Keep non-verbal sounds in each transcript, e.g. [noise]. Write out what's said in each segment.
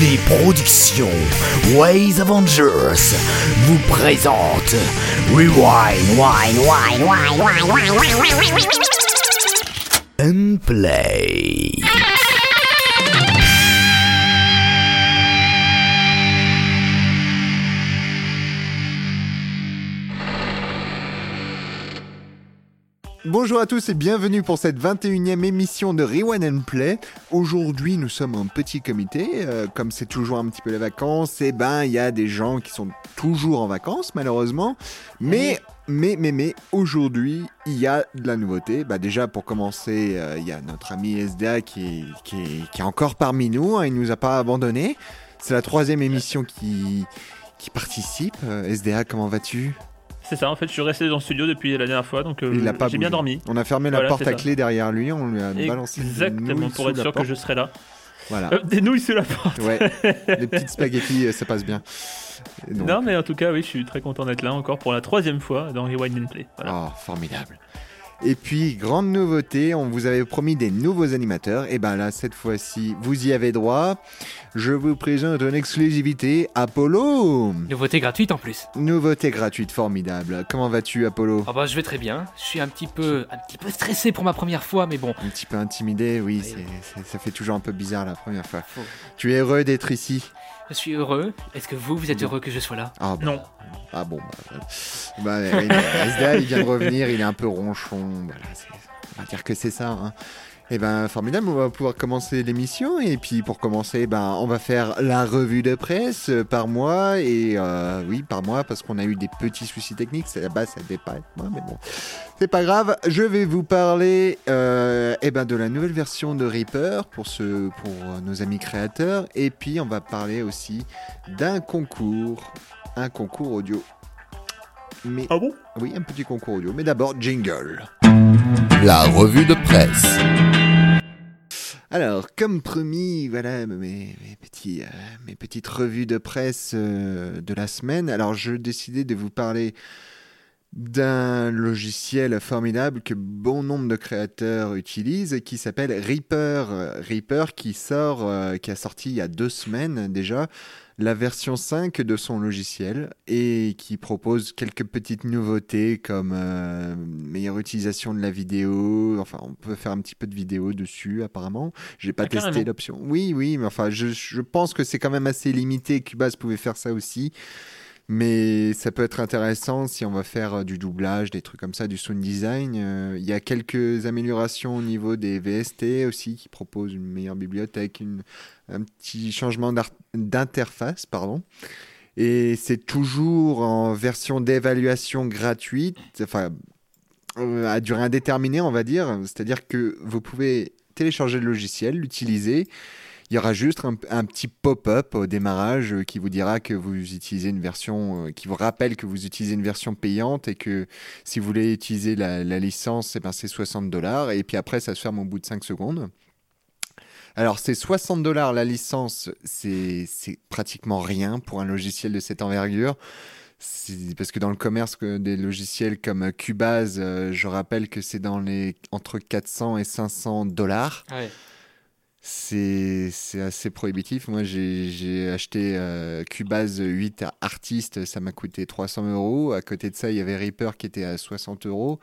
Les productions Ways Avengers vous présentent Rewind, Wine, Wine, Wine, Wine, Wine, Wine, Wine, and Play. Bonjour à tous et bienvenue pour cette 21e émission de Rewind and Play. Aujourd'hui, nous sommes un petit comité. euh, comme c'est toujours un petit peu les vacances, et ben il y a des gens qui sont toujours en vacances malheureusement. Mais mais mais mais aujourd'hui, il y a de la nouveauté. Bah déjà pour commencer, euh, il y a notre ami SDA qui est, qui est, qui est encore parmi nous. hein, il nous a pas abandonné. C'est la troisième émission qui qui participe. Euh, SDA, comment vas-tu? C'est ça, en fait, je suis resté dans le studio depuis la dernière fois, donc euh, j'ai bien dormi. On a fermé la Voilà, porte à ça. clé derrière lui. On lui a balancé des Exactement, pour être sûr que je serai là. Voilà. Euh, des nouilles sous la porte. Ouais, [laughs] les petites spaghettis, euh, ça passe bien. Non, mais en tout cas, oui, je suis très content d'être là encore pour la troisième fois dans Rewind and Play. Voilà. Oh, formidable. Et puis, grande nouveauté, on vous avait promis des nouveaux animateurs. Et ben là, cette fois-ci, vous y avez droit. Je vous présente en exclusivité Apollo. Nouveauté gratuite en plus. Nouveauté gratuite, formidable. Comment vas-tu, Apollo? Ah bah je vais très bien. Je suis un petit peu, un petit peu stressé pour ma première fois, mais bon. Un petit peu intimidé, oui, ça fait toujours un peu bizarre la première fois. Tu es heureux d'être ici? Je suis heureux. Est-ce que vous, vous êtes heureux que je sois là? Ah. Non. Ah bon, bah, bah, SDA, il vient de revenir, il est un peu ronchon. Voilà, on va dire que c'est ça. Hein. Et ben formidable, on va pouvoir commencer l'émission. Et puis pour commencer, ben on va faire la revue de presse euh, par mois. Et euh, oui, par mois, parce qu'on a eu des petits soucis techniques. C'est- À la base, ça devait pas être moi, mais bon, c'est pas grave. Je vais vous parler euh, eh ben, de la nouvelle version de Reaper pour, ce, pour nos amis créateurs. Et puis on va parler aussi d'un concours, un concours audio. Mais Ah bon? Oui, un petit concours audio. Mais d'abord, jingle. La revue de presse. Alors, comme promis, voilà mes, petits, euh, mes petites revues de presse euh, de la semaine. Alors, je décidais de vous parler d'un logiciel formidable que bon nombre de créateurs utilisent, qui s'appelle Reaper. Reaper qui sort, euh, qui a sorti il y a deux semaines déjà la version 5 de son logiciel et qui propose quelques petites nouveautés comme euh, meilleure utilisation de la vidéo. Enfin, on peut faire un petit peu de vidéo dessus apparemment. J'ai pas Ah, testé l'option. Oui, oui, mais enfin, je, je pense que c'est quand même assez limité. Cubase pouvait faire ça aussi. Mais ça peut être intéressant si on va faire euh, du doublage, des trucs comme ça, du sound design. Euh, Il y a quelques améliorations au niveau des VST aussi qui proposent une meilleure bibliothèque, un petit changement d'interface, pardon. Et c'est toujours en version d'évaluation gratuite, enfin euh, à durée indéterminée, on va dire. C'est-à-dire que vous pouvez télécharger le logiciel, l'utiliser. Il y aura juste un, petit pop-up au démarrage euh, qui vous dira que vous utilisez une version, euh, qui vous rappelle que vous utilisez une version payante et que si vous voulez utiliser la, licence, eh ben, c'est 60 dollars. Et puis après, ça se ferme au bout de 5 secondes. Alors, c'est 60 dollars la licence, c'est pratiquement rien pour un logiciel de cette envergure. Parce que dans le commerce des logiciels comme Cubase, euh, je rappelle que c'est dans les entre 400 et 500 dollars. Ouais. C'est c'est assez prohibitif. Moi, j'ai j'ai acheté euh, Cubase 8 Artist, ça m'a coûté 300 euros. À côté de ça, il y avait Reaper qui était à 60 euros.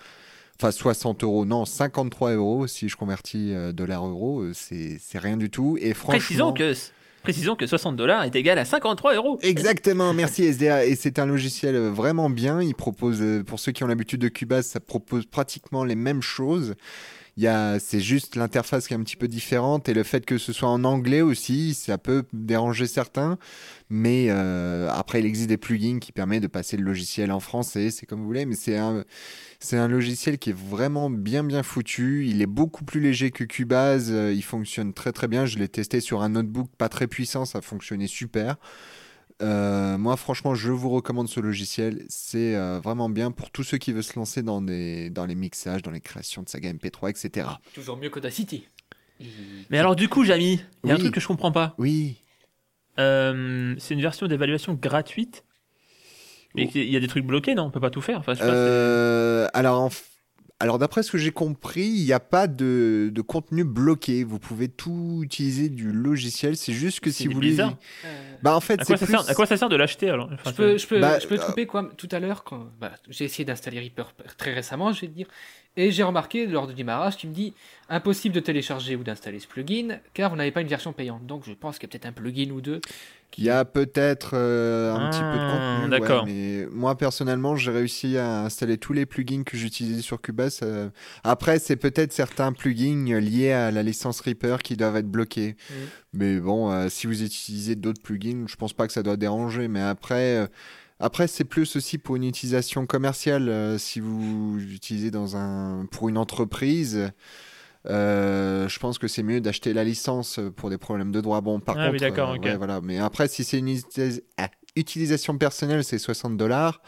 Enfin, 60 euros, non, 53 euros si je convertis euh, dollar-euro. euh, C'est c'est rien du tout. Et franchement. Précisons que, précisons que 60 dollars est égal à 53 euros. Exactement, merci [laughs] SDA. Et c'est un logiciel vraiment bien. Il propose, euh, pour ceux qui ont l'habitude de Cubase, ça propose pratiquement les mêmes choses. Y a, c'est juste l'interface qui est un petit peu différente et le fait que ce soit en anglais aussi, ça peut déranger certains. Mais euh, après, il existe des plugins qui permettent de passer le logiciel en français, c'est comme vous voulez. Mais c'est un, c'est un logiciel qui est vraiment bien bien foutu. Il est beaucoup plus léger que Cubase. euh, Il fonctionne très très bien. Je l'ai testé sur un notebook pas très puissant, ça fonctionnait super. Euh, moi, franchement, je vous recommande ce logiciel. C'est euh, vraiment bien pour tous ceux qui veulent se lancer dans, des, dans les mixages, dans les créations de saga MP3, etc. Toujours mieux qu'Audacity. Mais alors, du coup, Jamy, il y a un truc que je comprends pas. Oui. Euh, c'est une version d'évaluation gratuite. Mais il y a des trucs bloqués, non? On peut pas tout faire. Enfin, je sais pas, c'est- alors, en f- Alors d'après ce que j'ai compris, il n'y a pas de, de contenu bloqué. Vous pouvez tout utiliser du logiciel. C'est juste que si vous voulez... bizarre. Euh, Bah en fait, À c'est quoi, ça plus... sert, à quoi ça sert de l'acheter alors Enfin, Je peux, je peux, Bah, je peux te euh, couper quoi Tout à l'heure, quand bah, j'ai essayé d'installer Reaper très récemment, je vais te dire, et j'ai remarqué lors du démarrage, tu me dis impossible de télécharger ou d'installer ce plugin car vous n'avez pas une version payante. Donc je pense qu'il y a peut-être un plugin ou deux. Il y a peut-être euh, un petit peu de Ah, contenu. ouais, d'accord. mais moi, personnellement, j'ai réussi à installer tous les plugins que j'utilisais sur Cubase. euh. Après, c'est peut-être certains plugins liés à la licence Reaper qui doivent être bloqués. Mais bon, euh, si vous utilisez d'autres plugins, je pense pas que ça doit déranger. Mais après, euh, après c'est plus aussi pour une utilisation commerciale. euh, si vous utilisez dans un, pour une entreprise. euh, je pense que c'est mieux d'acheter la licence pour des problèmes de droit. Bon, par Ah oui, contre, d'accord, euh, ouais, voilà. Mais après, si c'est une ah, utilisation personnelle, c'est 60 dollars.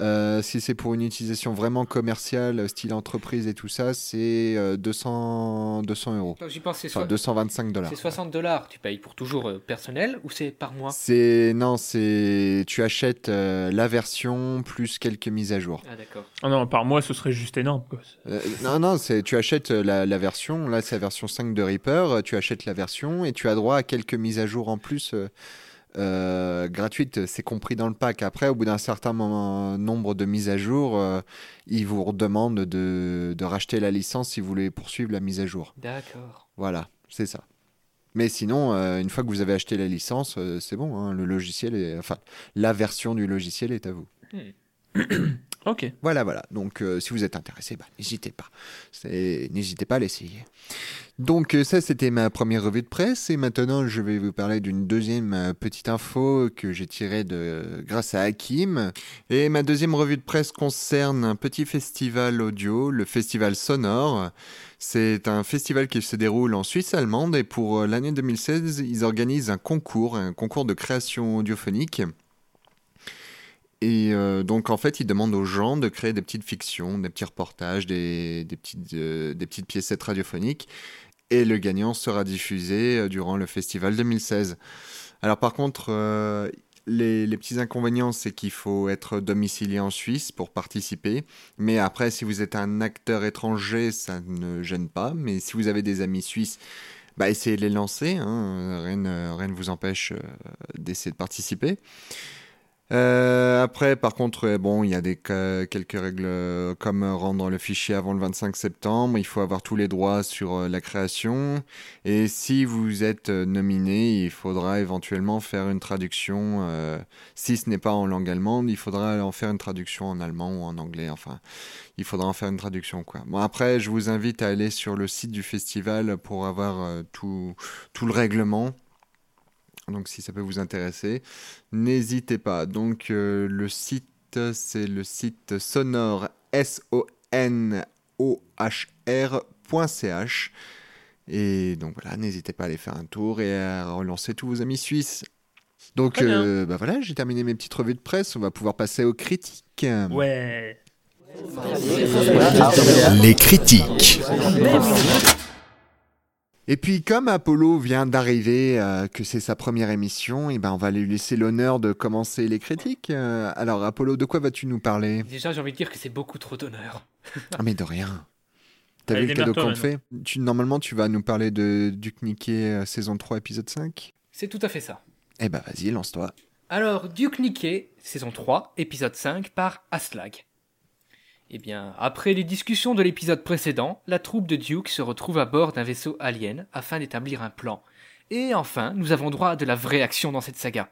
Euh, si c'est pour une utilisation vraiment commerciale, style entreprise et tout ça, c'est euh, 200, 200 euros. J'y pense, c'est Enfin, soi- 225 dollars. c'est 60 dollars. Tu payes pour toujours euh, personnel ou c'est par mois? C'est non, c'est tu achètes euh, la version plus quelques mises à jour. Ah d'accord. Oh non, par mois, ce serait juste énorme. Quoi. Euh, non, non, c'est tu achètes la, la version. Là, c'est la version 5 de Reaper. Tu achètes la version et tu as droit à quelques mises à jour en plus euh, gratuites. C'est compris dans le pack. Après, au bout d'un certain moment, nombre de mises à jour, euh, ils vous redemandent de, de racheter la licence si vous voulez poursuivre la mise à jour. D'accord. Voilà, c'est ça. Mais sinon, euh, une fois que vous avez acheté la licence, euh, c'est bon. hein, le logiciel, est, enfin, la version du logiciel est à vous. [clears throat] Ok. Voilà, voilà. Donc, euh, si vous êtes intéressé, bah, n'hésitez pas. N'hésitez pas à l'essayer. Donc, euh, ça, c'était ma première revue de presse. Et maintenant, je vais vous parler d'une deuxième euh, petite info que j'ai tirée de... grâce à Hakim. Et ma deuxième revue de presse concerne un petit festival audio, le Festival Sonore. C'est un festival qui se déroule en Suisse allemande. Et pour l'année 2016, ils organisent un concours, un concours de création audiophonique. Et euh, donc, en fait, ils demandent aux gens de créer des petites fictions, des petits reportages, des, petites, euh, piécettes radiophoniques. Et le gagnant sera diffusé euh, durant le festival 2016. Alors, par contre, euh, les, petits inconvénients, c'est qu'il faut être domicilié en Suisse pour participer. Mais après, si vous êtes un acteur étranger, ça ne gêne pas. Mais si vous avez des amis suisses, bah, essayez de les lancer. hein. Rien, ne- vous empêche d'essayer de participer. Euh, après, par contre, euh, bon, il y a des quelques règles euh, comme euh, rendre le fichier avant le 25 septembre. Il faut avoir tous les droits sur la création. Et si vous êtes nominé, il faudra éventuellement faire une traduction. euh, si ce n'est pas en langue allemande, il faudra en faire une traduction en allemand ou en anglais. Enfin, il faudra en faire une traduction, quoi. Bon, après, je vous invite à aller sur le site du festival pour avoir tout, tout le règlement. Donc, si ça peut vous intéresser, n'hésitez pas. Donc, euh, le site, c'est le site sonore, S-O-N-O-H-R.ch. Et donc, voilà, n'hésitez pas à aller faire un tour et à relancer tous vos amis suisses. Donc, euh, bah voilà, j'ai terminé mes petites revues de presse. On va pouvoir passer aux critiques. Ouais. Les critiques. Et puis comme Apollo vient d'arriver, euh, que c'est sa première émission, et ben on va lui laisser l'honneur de commencer les critiques. Euh, alors Apollo, de quoi vas-tu nous parler? Déjà, j'ai envie de dire que c'est beaucoup trop d'honneur. Ah mais de rien. [laughs] T'as vu le cadeau qu'on te fait? Tu, Normalement tu vas nous parler de Duke Niquet euh, saison 3 épisode 5 C'est tout à fait ça. Eh ben vas-y, lance-toi. Alors, Duke Niquet, saison 3, épisode 5, par Aslag. Eh bien, après les discussions de l'épisode précédent, la troupe de Duke se retrouve à bord d'un vaisseau alien afin d'établir un plan. Et enfin, nous avons droit à de la vraie action dans cette saga.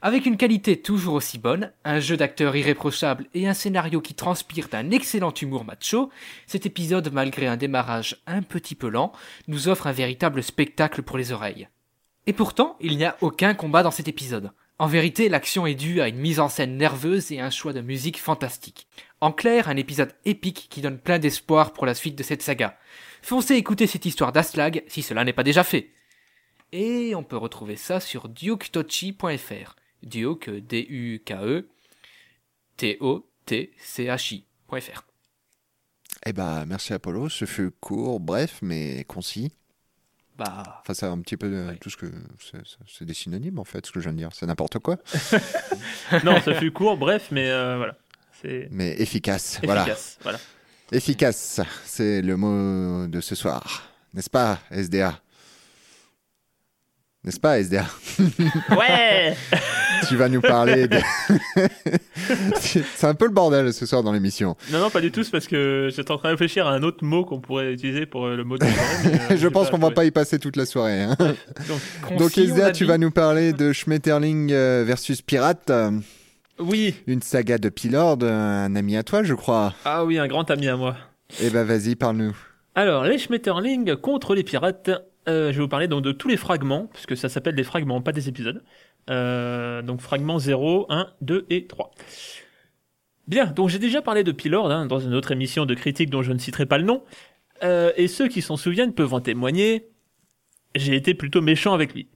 Avec une qualité toujours aussi bonne, un jeu d'acteurs irréprochable et un scénario qui transpire d'un excellent humour macho, cet épisode, malgré un démarrage un petit peu lent, nous offre un véritable spectacle pour les oreilles. Et pourtant, il n'y a aucun combat dans cet épisode. En vérité, l'action est due à une mise en scène nerveuse et un choix de musique fantastique. En clair, un épisode épique qui donne plein d'espoir pour la suite de cette saga. Foncez écouter cette histoire d'Aslag si cela n'est pas déjà fait. Et on peut retrouver ça sur duketochi.fr. Duke, D-U-K-E, T-O-T-C-H-I.fr. Eh ben merci Apollo, ce fut court, bref, mais concis. Bah, Enfin c'est un petit peu euh, Ouais. tout ce que... c'est- des synonymes en fait, ce que je viens de dire. C'est n'importe quoi, [laughs] non, ça fut court, bref, mais euh, voilà. Mais efficace. Voilà. efficace. Voilà. Efficace, c'est le mot de ce soir. N'est-ce pas, SDA N'est-ce pas, SDA [laughs] Ouais Tu vas nous parler de... [laughs] c'est un peu le bordel ce soir dans l'émission. Non, non, pas du tout, c'est parce que j'étais en train de réfléchir à un autre mot qu'on pourrait utiliser pour euh, le mot de soirée, mais, euh, [laughs] Je pense qu'on va pas y passer toute la soirée. hein. Donc, Donc, SDA, tu dit. vas nous parler de Schmetterling euh, versus Pirate, oui, une saga de Pilord, un ami à toi, je crois. ah oui, un grand ami à moi. Eh ben, vas-y, parle-nous. Alors, les Schmetterling contre les pirates. Euh, je vais vous parler donc de tous les fragments, puisque ça s'appelle des fragments, pas des épisodes. Euh, donc fragments 0, 1, 2 et 3. Bien, donc j'ai déjà parlé de Pilord hein, dans une autre émission de critique dont je ne citerai pas le nom. Euh, et ceux qui s'en souviennent peuvent en témoigner. J'ai été plutôt méchant avec lui.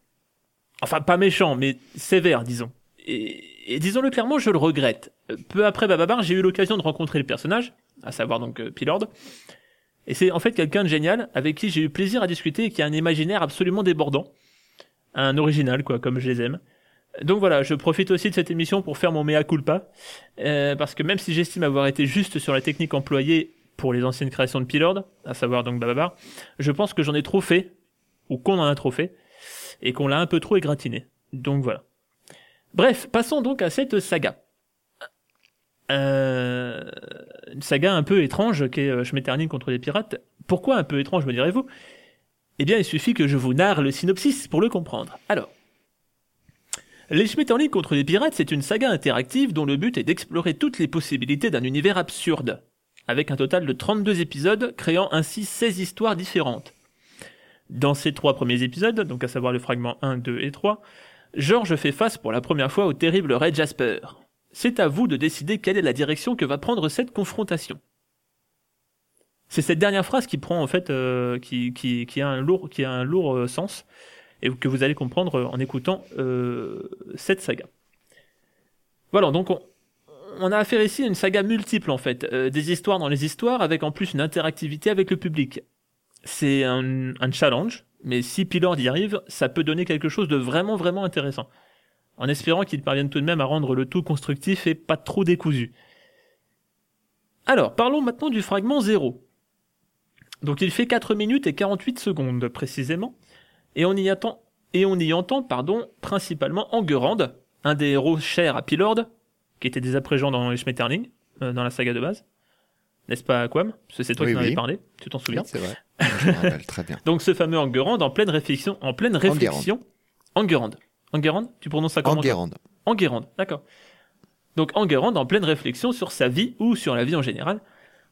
Enfin, pas méchant, mais sévère, disons. Et, et disons-le clairement, je le regrette. Euh, Peu après Bababar, j'ai eu l'occasion de rencontrer le personnage, à savoir donc euh, Pilord. Et c'est en fait quelqu'un de génial avec qui j'ai eu plaisir à discuter et qui a un imaginaire absolument débordant. Un original, quoi, comme je les aime. Donc voilà, je profite aussi de cette émission pour faire mon mea culpa. euh, parce que même si j'estime avoir été juste sur la technique employée pour les anciennes créations de Pilord, à savoir donc Bababar, je pense que j'en ai trop fait, ou qu'on en a trop fait, et qu'on l'a un peu trop égratigné. Donc voilà. Bref, passons donc à cette saga. Euh, une saga un peu étrange qui est euh, Schmetterling contre les pirates. Pourquoi un peu étrange, me direz-vous? Eh bien, il suffit que je vous narre le synopsis pour le comprendre. Alors, Les Schmetterling contre les pirates, c'est une saga interactive dont le but est d'explorer toutes les possibilités d'un univers absurde, avec un total de 32 épisodes, créant ainsi 16 histoires différentes. Dans ces trois premiers épisodes, donc à savoir le fragment 1, 2 et 3, George fait face pour la première fois au terrible Red Jasper. C'est à vous de décider quelle est la direction que va prendre cette confrontation. C'est cette dernière phrase qui prend en fait, euh, qui, a un lourd, qui a un lourd euh, sens et que vous allez comprendre euh, en écoutant cette saga. Voilà, donc on, a affaire ici à une saga multiple en fait, des histoires dans les histoires avec en plus une interactivité avec le public. C'est un, un challenge, mais si Pilord y arrive, ça peut donner quelque chose de vraiment vraiment intéressant en espérant qu'ils parviennent tout de même à rendre le tout constructif et pas trop décousu. Alors, parlons maintenant du fragment 0. Donc il fait 4 minutes et 48 secondes précisément, et on y attend, et on y entend, pardon, principalement Angerand, un des héros chers à Pilord, qui était des après-gens dans les Schmetterling, euh, dans la saga de base. N'est-ce pas, Quam Parce que c'est toi Oui, qui m'en avais oui. parlé, tu t'en Oui, souviens c'est vrai. Je me rappelle très bien. [laughs] Donc ce fameux Angerand en pleine réflexion, en pleine réflexion, Angerand. Angerand, tu prononces ça comment Enguerrand. Enguerrand, d'accord. Donc Enguerrand en pleine réflexion sur sa vie ou sur la vie en général.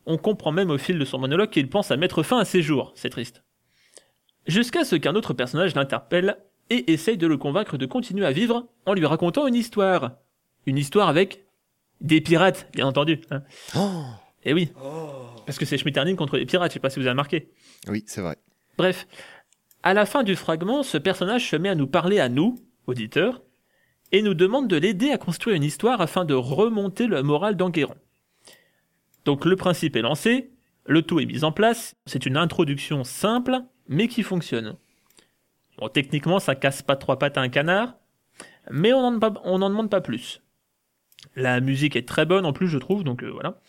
On comprend même au fil de son monologue qu'il pense à mettre fin à ses jours, c'est triste. Jusqu'à ce qu'un autre personnage l'interpelle et essaye de le convaincre de continuer à vivre en lui racontant une histoire. Une histoire avec des pirates, bien entendu. Hein. Oh Et oui, parce que c'est Schmetterling contre les pirates, je sais pas si vous avez remarqué. oui, c'est vrai. Bref, à la fin du fragment, ce personnage se met à nous parler à nous, auditeurs, et nous demande de l'aider à construire une histoire afin de remonter le moral d'Enguerrand. Donc le principe est lancé, le tout est mis en place, c'est une introduction simple, mais qui fonctionne. Bon, techniquement, ça casse pas trois pattes à un canard, mais on n'en demande pas- on n'en demande pas plus. La musique est très bonne en plus, je trouve, donc euh, voilà.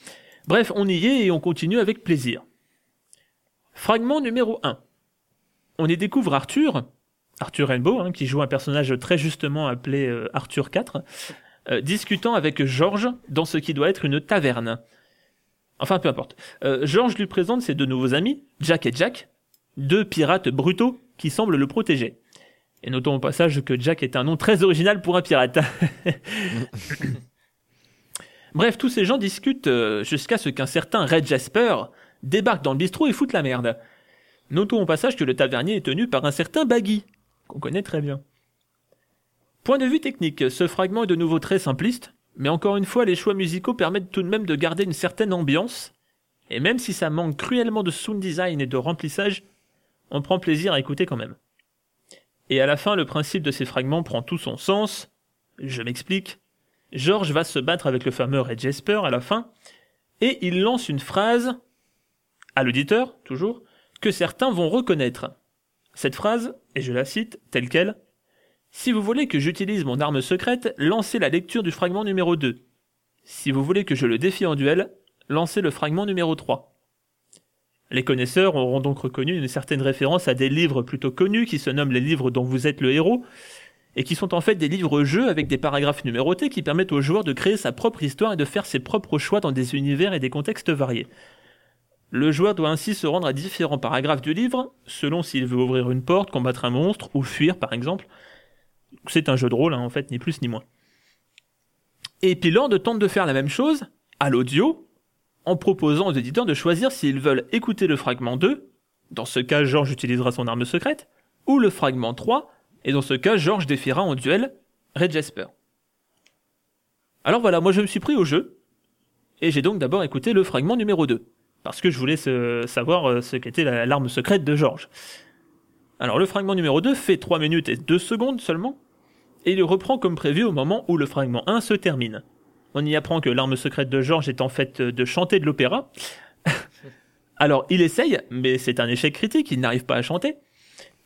Bref, on y est et on continue avec plaisir. Fragment numéro 1. On y découvre Arthur, Arthur Rainbow, hein, qui joue un personnage très justement appelé euh, Arthur IV, euh, discutant avec George dans ce qui doit être une taverne. Enfin, peu importe. Euh, George lui présente ses deux nouveaux amis, Jack et Jack, deux pirates brutaux qui semblent le protéger. Et notons au passage que Jack est un nom très original pour un pirate. [laughs] Bref, tous ces gens discutent jusqu'à ce qu'un certain Red Jasper débarque dans le bistrot et foute la merde. Notons au passage que le tavernier est tenu par un certain Baggy, qu'on connaît très bien. Point de vue technique, ce fragment est de nouveau très simpliste, mais encore une fois, les choix musicaux permettent tout de même de garder une certaine ambiance, et même si ça manque cruellement de sound design et de remplissage, on prend plaisir à écouter quand même. Et à la fin, le principe de ces fragments prend tout son sens. Je m'explique. George va se battre avec le fameux Red Jasper à la fin, et il lance une phrase, à l'auditeur, toujours, que certains vont reconnaître. Cette phrase, et je la cite telle qu'elle, Si vous voulez que j'utilise mon arme secrète, lancez la lecture du fragment numéro 2. Si vous voulez que je le défie en duel, lancez le fragment numéro 3. Les connaisseurs auront donc reconnu une certaine référence à des livres plutôt connus qui se nomment les livres dont vous êtes le héros, et qui sont en fait des livres-jeux avec des paragraphes numérotés qui permettent au joueur de créer sa propre histoire et de faire ses propres choix dans des univers et des contextes variés. Le joueur doit ainsi se rendre à différents paragraphes du livre, selon s'il veut ouvrir une porte, combattre un monstre ou fuir par exemple. C'est un jeu de rôle, hein, en fait, ni plus ni moins. Et Lord tente de faire la même chose, à l'audio, en proposant aux éditeurs de choisir s'ils veulent écouter le fragment 2, dans ce cas George utilisera son arme secrète, ou le fragment 3, et dans ce cas George défiera en duel Red Jasper. Alors voilà, moi je me suis pris au jeu, et j'ai donc d'abord écouté le fragment numéro 2, parce que je voulais savoir euh, ce qu'était la- l'arme secrète de George. Alors le fragment numéro 2 fait 3 minutes et 2 secondes seulement, et il reprend comme prévu au moment où le fragment 1 se termine. On y apprend que l'arme secrète de George est en fait euh, de chanter de l'opéra. [laughs] Alors il essaye, mais c'est un échec critique, il n'arrive pas à chanter.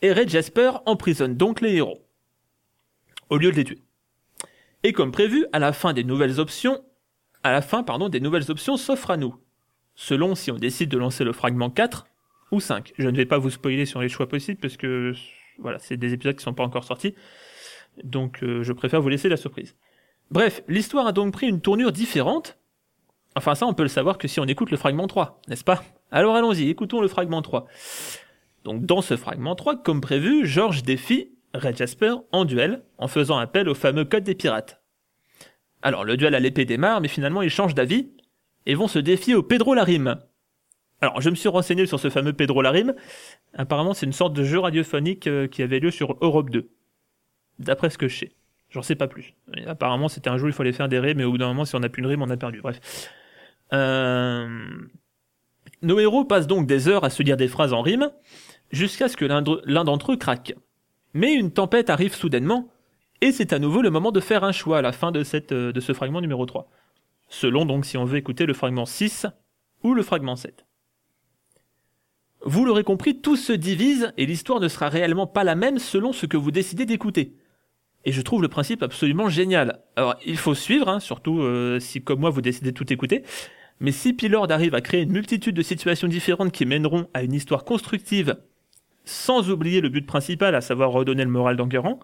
Et Red Jasper emprisonne donc les héros, au lieu de les tuer. Et comme prévu, à la fin des nouvelles options, à la fin, pardon, des nouvelles options s'offrent à nous, selon si on décide de lancer le fragment 4 ou 5. Je ne vais pas vous spoiler sur les choix possibles parce que voilà, c'est des épisodes qui sont pas encore sortis. Donc euh, je préfère vous laisser la surprise. Bref, l'histoire a donc pris une tournure différente. Enfin ça on peut le savoir que si on écoute le fragment 3, n'est-ce pas? Alors allons-y, écoutons le fragment 3. Donc dans ce fragment 3, comme prévu, George défie Red Jasper en duel en faisant appel au fameux code des pirates. Alors le duel à l'épée démarre, mais finalement ils changent d'avis et vont se défier au Pedro Larim. Alors je me suis renseigné sur ce fameux Pedro Larim. Apparemment c'est une sorte de jeu radiophonique euh, qui avait lieu sur Europe 2. D'après ce que je sais. J'en sais pas plus. Apparemment c'était un jeu où il fallait faire des raies, mais au bout d'un moment si on n'a plus une rime on a perdu. Bref. Euh... Nos héros passent donc des heures à se dire des phrases en rime, jusqu'à ce que l'un d'entre eux craque. Mais une tempête arrive soudainement, et c'est à nouveau le moment de faire un choix à la fin de, cette, euh, de ce fragment numéro 3. Selon donc si on veut écouter le fragment 6 ou le fragment 7. Vous l'aurez compris, tout se divise et l'histoire ne sera réellement pas la même selon ce que vous décidez d'écouter. Et je trouve le principe absolument génial. Alors il faut suivre, hein, surtout euh, si comme moi vous décidez de tout écouter, mais si Pilord arrive à créer une multitude de situations différentes qui mèneront à une histoire constructive, sans oublier le but principal, à savoir redonner le moral d'Enguerrand,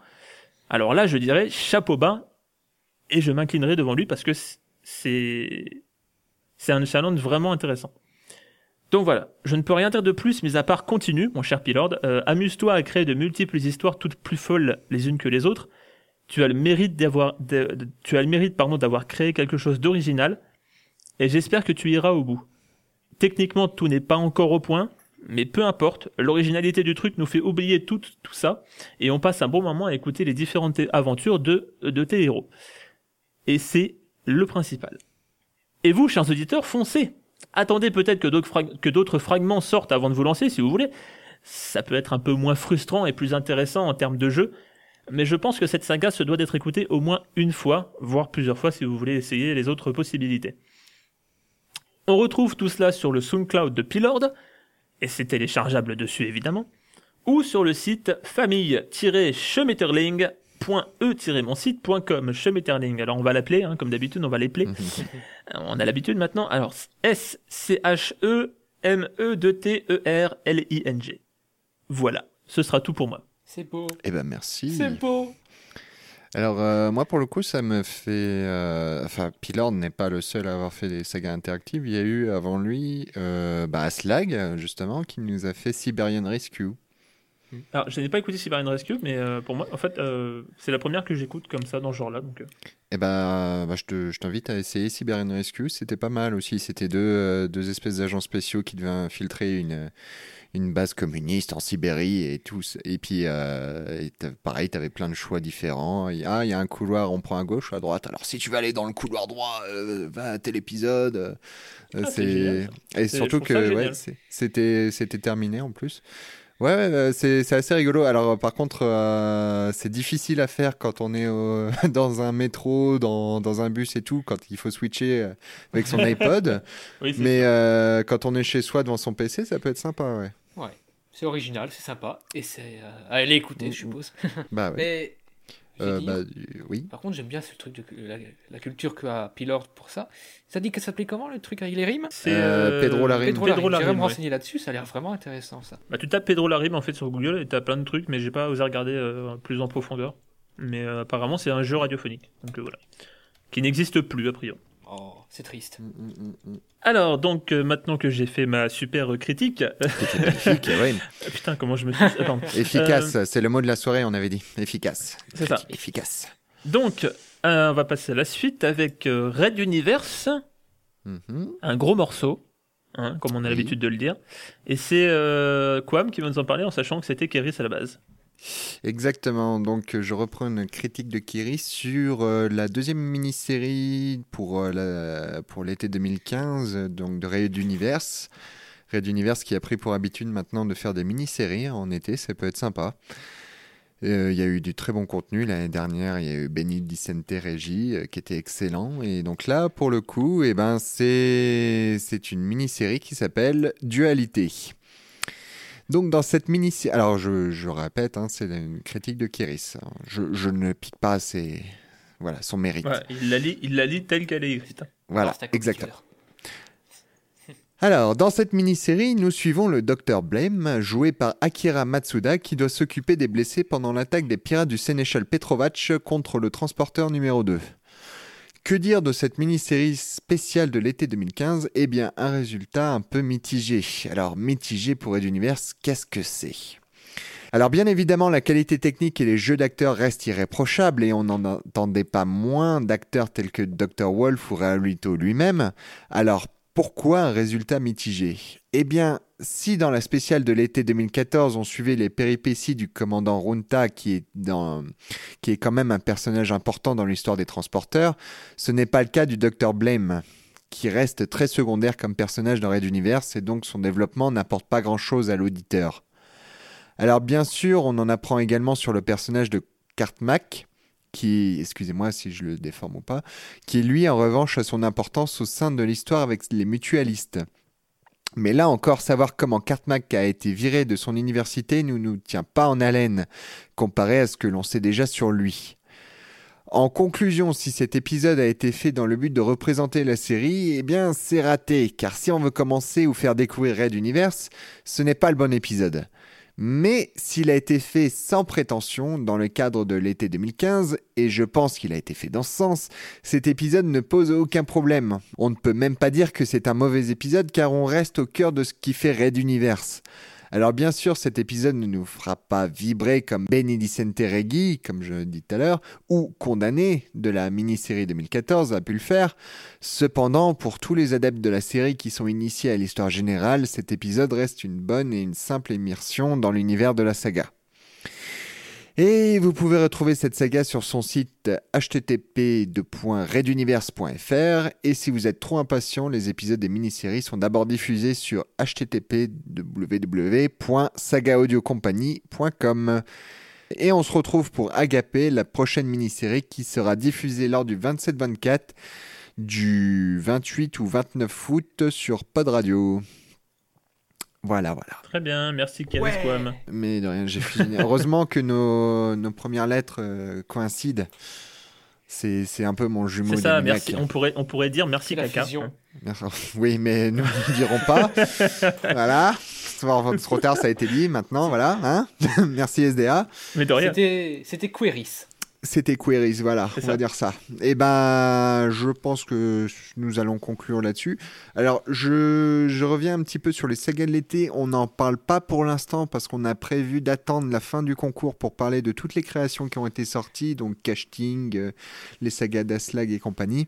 alors là je dirais chapeau bas, et je m'inclinerai devant lui parce que c'est c'est un challenge vraiment intéressant. Donc voilà, je ne peux rien dire de plus, mis à part continue, mon cher Pilord. Euh, Amuse-toi à créer de multiples histoires toutes plus folles les unes que les autres. Tu as le mérite d'avoir, tu as le mérite, pardon, d'avoir créé quelque chose d'original. Et j'espère que tu iras au bout. Techniquement, tout n'est pas encore au point, mais peu importe. L'originalité du truc nous fait oublier tout, tout ça, et on passe un bon moment à écouter les différentes aventures de, de tes héros. Et c'est le principal. Et vous, chers auditeurs, foncez Attendez peut-être que d'autres fragments sortent avant de vous lancer, si vous voulez. Ça peut être un peu moins frustrant et plus intéressant en termes de jeu, mais je pense que cette saga se doit d'être écoutée au moins une fois, voire plusieurs fois si vous voulez essayer les autres possibilités. On retrouve tout cela sur le SoundCloud de Pilord, et c'est téléchargeable dessus évidemment, ou sur le site famille-chemetterling.e-monsite.com, Chemetterling. Alors on va l'appeler, hein, comme d'habitude, on va l'appeler. On a l'habitude maintenant. Alors, S-C-H-E-M-E-D-T-E-R-L-I-N-G. Voilà. Ce sera tout pour moi. C'est beau. Eh ben merci. C'est beau. Alors euh, moi pour le coup ça me fait... euh, Enfin Pilord n'est pas le seul à avoir fait des sagas interactives. Il y a eu avant lui euh, bah, Aslag justement qui nous a fait Siberian Rescue. Alors, je n'ai pas écouté Siberian Rescue, mais euh, pour moi, en fait, euh, c'est la première que j'écoute comme ça dans ce genre-là. Donc, euh, Eh ben, bah, je te- je t'invite à essayer Siberian Rescue. C'était pas mal aussi. C'était deux, euh, deux espèces d'agents spéciaux qui devaient infiltrer une, une base communiste en Sibérie et tout. Et puis, et pareil, t'avais plein de choix différents. Il Ah, il y a un couloir, on prend à gauche ou à droite. Alors, si tu veux aller dans le couloir droit, va à tel épisode. Ah, c'est. Et surtout que ouais, c'était terminé en plus. Ouais, ouais, euh, c'est c'est assez rigolo. Alors, par contre, euh, c'est difficile à faire quand on est au- [laughs] dans un métro, dans, dans un bus et tout, quand il faut switcher euh, avec son iPod. [laughs] oui, c'est Mais euh, quand on est chez soi devant son PC, ça peut être sympa, ouais. Ouais. C'est original, c'est sympa. Et c'est euh, à aller écouter, je suppose. Bah [laughs] ouais. Mais Euh, bah, euh, oui. Par contre, j'aime bien ce truc de la, la culture qu'a Pilord pour ça. Ça dit que ça s'appelait comment le truc avec les rimes? C'est Euh, Pedro Larime. Pedro Pedro Larime, me ouais. renseigner là-dessus, ça a l'air vraiment intéressant ça. Bah, tu tapes Pedro Larime en fait sur Google et t'as plein de trucs, mais j'ai pas osé regarder euh, plus en profondeur. Mais euh, apparemment, c'est un jeu radiophonique. Donc euh, voilà. Qui n'existe plus, a priori. Oh, c'est triste. Mm, mm, mm. Alors, donc, euh, maintenant que j'ai fait ma super critique. [laughs] C'était magnifique, ouais. Putain, comment je me suis. Attends. [laughs] Efficace, c'est le mot de la soirée, on avait dit. Efficace. C'est ça. Efficace. Donc, euh, on va passer à la suite avec euh, Red Universe, Mhm. un gros morceau, hein, comme on a Oui. l'habitude de le dire. Et c'est euh, Quam qui va nous en parler en sachant que c'était Keris à la base. Exactement. Donc, euh, je reprends une critique de Kiri sur euh, la deuxième mini-série pour, euh, pour l'été 2015, euh, donc de Raid Universe. Raid Universe qui a pris pour habitude maintenant de faire des mini-séries en été, ça peut être sympa. Il y a eu du très bon contenu l'année dernière. Il y a eu Benny Dicente Regi euh, qui était excellent. Et donc là, pour le coup, eh ben, c'est une mini-série qui s'appelle Dualité. Donc dans cette mini-série, alors je, je répète, hein, c'est une critique de Kiris. Je, je ne pique pas ses, voilà, son mérite. Ouais, il la lit, il la lit telle qu'elle est écrite. hein. Voilà, Ah, exactement. [laughs] Alors, dans cette mini-série, nous suivons le Dr Blame, joué par Akira Matsuda, qui doit s'occuper des blessés pendant l'attaque des pirates du Sénéchal Petrovac contre le transporteur numéro 2. Que dire de cette mini-série spéciale de l'été 2015 Eh bien, un résultat un peu mitigé. Alors, mitigé pour Red Universe, qu'est-ce que c'est? Alors bien évidemment, la qualité technique et les jeux d'acteurs restent irréprochables et on n'en entendait pas moins d'acteurs tels que Dr. Wolf ou Raulito lui-même. Alors pourquoi un résultat mitigé? Eh bien, si dans la spéciale de l'été 2014, on suivait les péripéties du commandant Runta, qui est, qui est quand même un personnage important dans l'histoire des transporteurs, ce n'est pas le cas du Dr Blame, qui reste très secondaire comme personnage dans Red Universe, et donc son développement n'apporte pas grand-chose à l'auditeur. Alors bien sûr, on en apprend également sur le personnage de Cartmack, qui, excusez-moi si je le déforme ou pas, qui lui en revanche a son importance au sein de l'histoire avec les mutualistes. Mais là encore, savoir comment Cartmack a été viré de son université ne nous tient pas en haleine, comparé à ce que l'on sait déjà sur lui. En conclusion, si cet épisode a été fait dans le but de représenter la série, eh bien c'est raté, car si on veut commencer ou faire découvrir Red Universe, ce n'est pas le bon épisode. Mais s'il a été fait sans prétention dans le cadre de l'été 2015, et je pense qu'il a été fait dans ce sens, cet épisode ne pose aucun problème. On ne peut même pas dire que c'est un mauvais épisode car on reste au cœur de ce qui fait Red Universe. Alors bien sûr, cet épisode ne nous fera pas vibrer comme Benedicente Reggi, comme je dis tout à l'heure, ou Condamné de la mini-série 2014 a pu le faire. Cependant, pour tous les adeptes de la série qui sont initiés à l'histoire générale, cet épisode reste une bonne et une simple immersion dans l'univers de la saga. Vous pouvez retrouver cette saga sur son site http://reduniverse.fr et si vous êtes trop impatient, les épisodes des mini-séries sont d'abord diffusés sur http://www.sagaudiocompagnie.com. Et on se retrouve pour Agapé, la prochaine mini-série qui sera diffusée lors du 27-24 du 28 ou 29 août sur Pod Radio. Voilà, voilà. Très bien, merci Keris Ouais. Mais de rien, j'ai [laughs] fusionné. Heureusement que nos, nos premières lettres euh, coïncident. C'est, c'est un peu mon jumeau C'est ça, merci. On pourrait, on pourrait dire merci C'est la caca. fusion. Oui, mais nous ne dirons pas. [laughs] voilà. Trop tard, ça a été dit. Maintenant, voilà. Hein [laughs] merci SDA. Mais de rien. C'était c'était Queris. C'était Queries, voilà, on va dire ça. Et ben, je pense que nous allons conclure là-dessus. Alors, je, je reviens un petit peu sur les sagas de l'été. On n'en parle pas pour l'instant parce qu'on a prévu d'attendre la fin du concours pour parler de toutes les créations qui ont été sorties, donc casting, euh, les sagas d'Aslag et compagnie.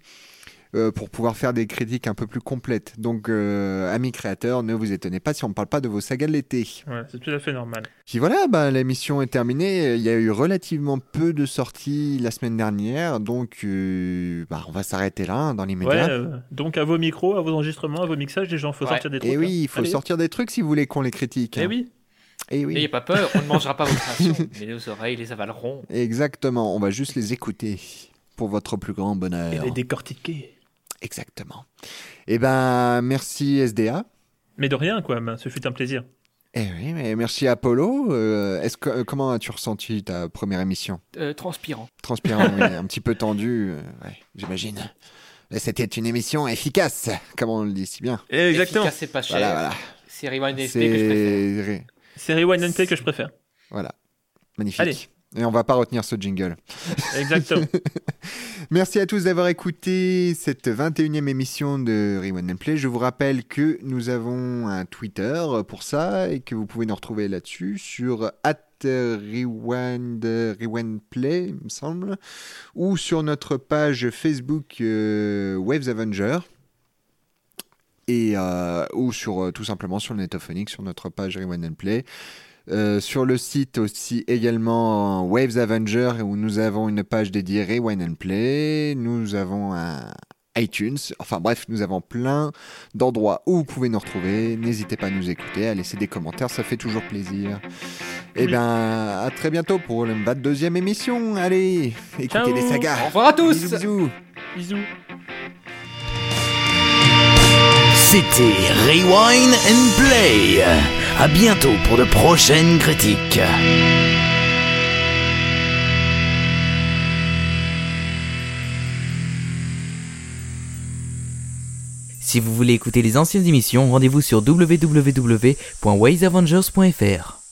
Euh, pour pouvoir faire des critiques un peu plus complètes. Donc, euh, amis créateurs, ne vous étonnez pas si on ne parle pas de vos sagas de l'été. Ouais, c'est tout à fait normal. Puis voilà, bah, l'émission est terminée. Il y a eu relativement peu de sorties la semaine dernière, donc euh, bah, on va s'arrêter là hein, dans Ouais, l'immédiat. euh, donc à vos micros, à vos enregistrements, à vos mixages, les gens, faut Ouais. sortir des trucs. Et hein. oui, il faut Allez. sortir des trucs si vous voulez qu'on les critique. Eh hein. oui. Et oui. N'ayez pas peur, on ne mangera pas vos [laughs] créations, mais nos oreilles les avaleront. Exactement, on va juste les écouter pour votre plus grand Et bonheur. les décortiquer. Exactement. Eh ben, merci SDA. Mais de rien, quoi. ben, Ce fut un plaisir. Eh oui, mais merci Apollo. Euh, est-ce que, euh, comment as-tu ressenti ta première émission? Euh, transpirant. Transpirant, oui, [laughs] un petit peu tendu, euh, ouais, j'imagine. Mais C'était une émission efficace, comme on le dit si bien. Exactement. Efficace et pas cher. Voilà, voilà. C'est Rewind SP que je préfère. C'est C'est Rewind and Play que je préfère. voilà, magnifique. Allez. Et on va pas retenir ce jingle. Exactement. [laughs] Merci à tous d'avoir écouté cette 21e émission de Rewind and Play. Je vous rappelle que nous avons un Twitter pour ça et que vous pouvez nous retrouver là-dessus sur at Rewind, Rewind Play, il me semble, ou sur notre page Facebook euh, Waves Avenger. Et, euh, ou sur euh, tout simplement sur le Netophonic, sur notre page Rewind and Play. Euh, sur le site aussi également Waves Avenger où nous avons une page dédiée Rewind and Play. Nous avons un iTunes. Enfin bref, nous avons plein d'endroits où vous pouvez nous retrouver. N'hésitez pas à nous écouter, à laisser des commentaires, ça fait toujours plaisir. Et Oui. bien, à très bientôt pour une 22e émission. Allez, écoutez Ciao. les sagas. Au revoir à tous Bisous, bisous. Bisous. C'était Rewind and Play. À bientôt pour de prochaines critiques. Si vous voulez écouter les anciennes émissions, rendez-vous sur www.waysavengers.fr.